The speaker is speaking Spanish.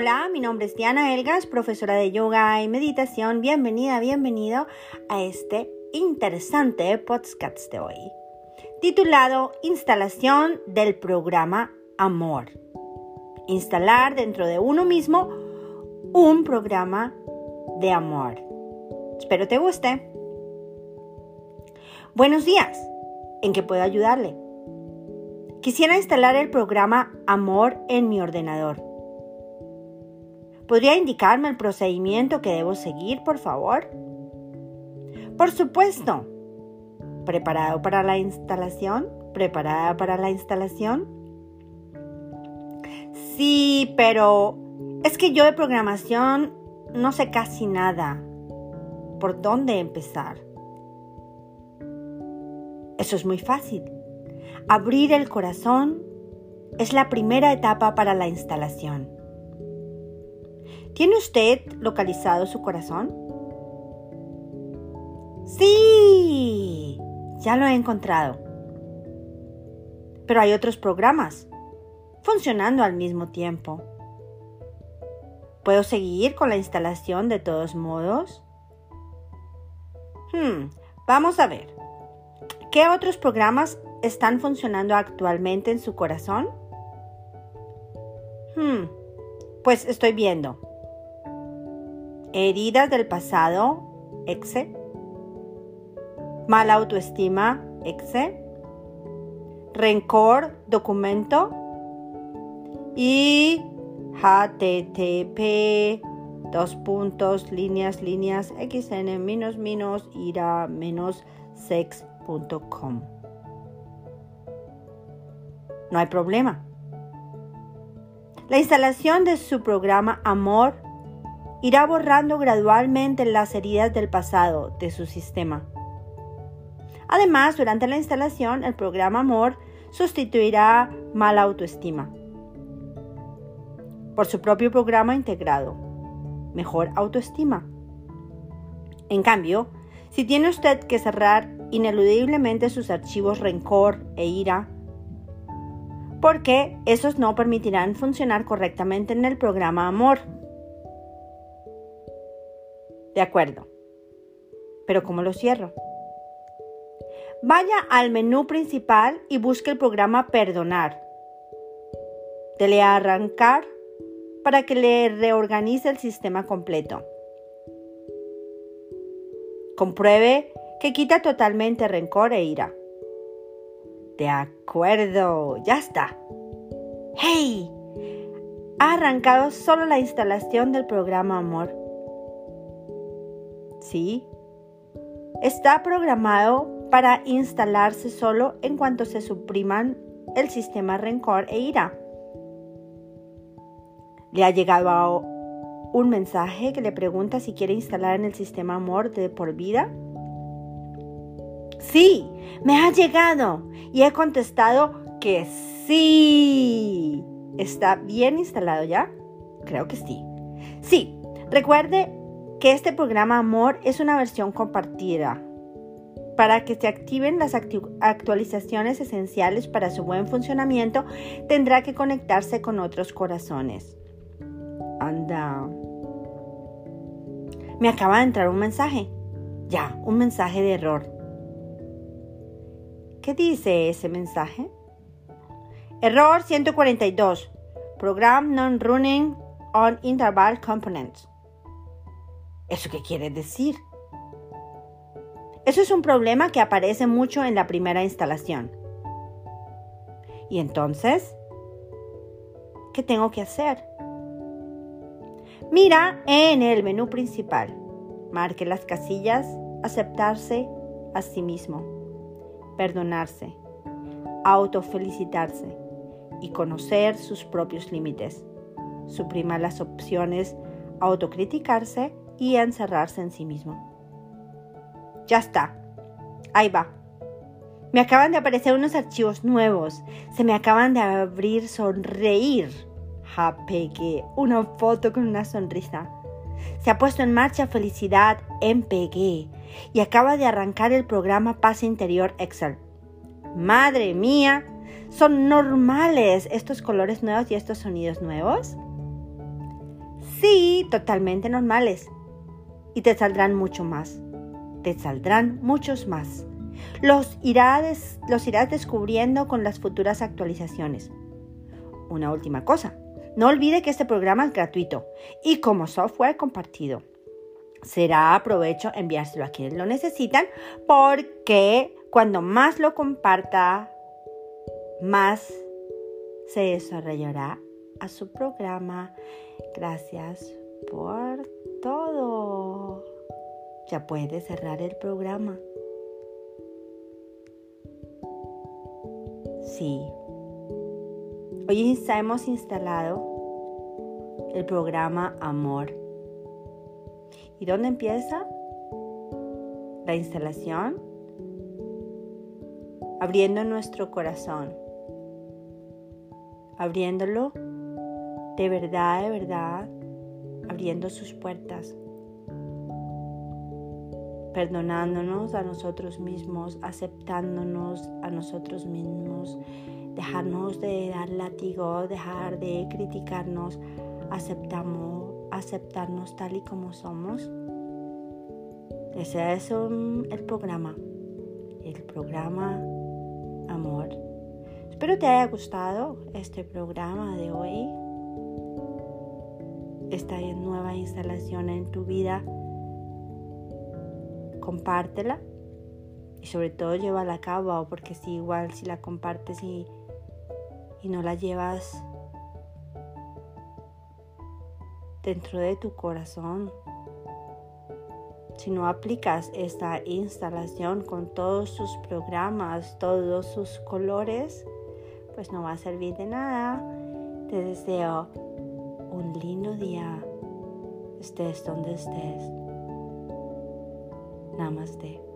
Hola, mi nombre es Diana Elgas, profesora de yoga y meditación. Bienvenida, bienvenido a este interesante podcast de hoy, titulado Instalación del programa Amor. Instalar dentro de uno mismo un programa de amor. Espero te guste. Buenos días. ¿En qué puedo ayudarle? Quisiera instalar el programa Amor en mi ordenador. ¿Podría indicarme el procedimiento que debo seguir, por favor? Por supuesto. ¿Preparado para la instalación? ¿Preparada para la instalación? Sí, pero es que yo de programación no sé casi nada. ¿Por dónde empezar? Eso es muy fácil. Abrir el corazón es la primera etapa para la instalación. ¿Tiene usted localizado su corazón? Sí, ya lo he encontrado. Pero hay otros programas funcionando al mismo tiempo. ¿Puedo seguir con la instalación de todos modos? Hmm, vamos a ver. ¿Qué otros programas están funcionando actualmente en su corazón? Hmm, pues estoy viendo heridas del pasado, exe, mala autoestima, exe, rencor, documento y http dos puntos, líneas, líneas, xn, menos, menos, ira, menos, sex.com. No hay problema. La instalación de su programa Amor irá borrando gradualmente las heridas del pasado de su sistema. Además, durante la instalación, el programa Amor sustituirá mala autoestima por su propio programa integrado, mejor autoestima. En cambio, si tiene usted que cerrar ineludiblemente sus archivos rencor e ira, porque esos no permitirán funcionar correctamente en el programa Amor. De acuerdo. Pero ¿cómo lo cierro? Vaya al menú principal y busque el programa Perdonar. Dele a arrancar para que le reorganice el sistema completo. Compruebe que quita totalmente rencor e ira. De acuerdo, ya está. ¡Hey! Ha arrancado solo la instalación del programa Amor. ¿Sí? Está programado para instalarse solo en cuanto se supriman el sistema rencor e ira. Le ha llegado un mensaje que le pregunta si quiere instalar en el sistema amor de por vida. Sí, me ha llegado y he contestado que sí. ¿Está bien instalado ya? Creo que sí. Sí, recuerde que este programa Amor es una versión compartida. Para que se activen las actualizaciones esenciales para su buen funcionamiento, tendrá que conectarse con otros corazones. Anda. Me acaba de entrar un mensaje. Ya, un mensaje de error. ¿Qué dice ese mensaje? Error 142. Program non-running on interval components. ¿Eso qué quiere decir? Eso es un problema que aparece mucho en la primera instalación. ¿Y entonces? ¿Qué tengo que hacer? Mira en el menú principal. Marque las casillas aceptarse a sí mismo, perdonarse, autofelicitarse y conocer sus propios límites. Suprima las opciones autocriticarse y encerrarse en sí mismo. Ya está. Ahí va. Me acaban de aparecer unos archivos nuevos. Se me acaban de abrir sonreír. Ja, pegué una foto con una sonrisa. Se ha puesto en marcha Felicidad en Pegué y acaba de arrancar el programa Paz Interior Excel. Madre mía, ¿son normales estos colores nuevos y estos sonidos nuevos? Sí, totalmente normales. Y te saldrán mucho más. Te saldrán muchos más. Los irás, los irás descubriendo con las futuras actualizaciones. Una última cosa. No olvide que este programa es gratuito y como software compartido. Será aprovecho enviárselo a quienes lo necesitan porque cuando más lo comparta, más se desarrollará a su programa. Gracias por todo. Ya puede cerrar el programa. Sí. Hoy hemos instalado el programa Amor. ¿Y dónde empieza? La instalación. Abriendo nuestro corazón. Abriéndolo de verdad, de verdad. Abriendo sus puertas. Perdonándonos a nosotros mismos, aceptándonos a nosotros mismos, dejarnos de dar látigo, dejar de criticarnos, aceptamos, aceptarnos tal y como somos. Ese es el programa, el programa Amor. Espero te haya gustado este programa de hoy, esta nueva instalación en tu vida. Compártela y sobre todo llévala a cabo porque si igual si la compartes y, y no la llevas dentro de tu corazón. Si no aplicas esta instalación con todos sus programas, todos sus colores, pues no va a servir de nada. Te deseo un lindo día, estés donde estés. Namaste.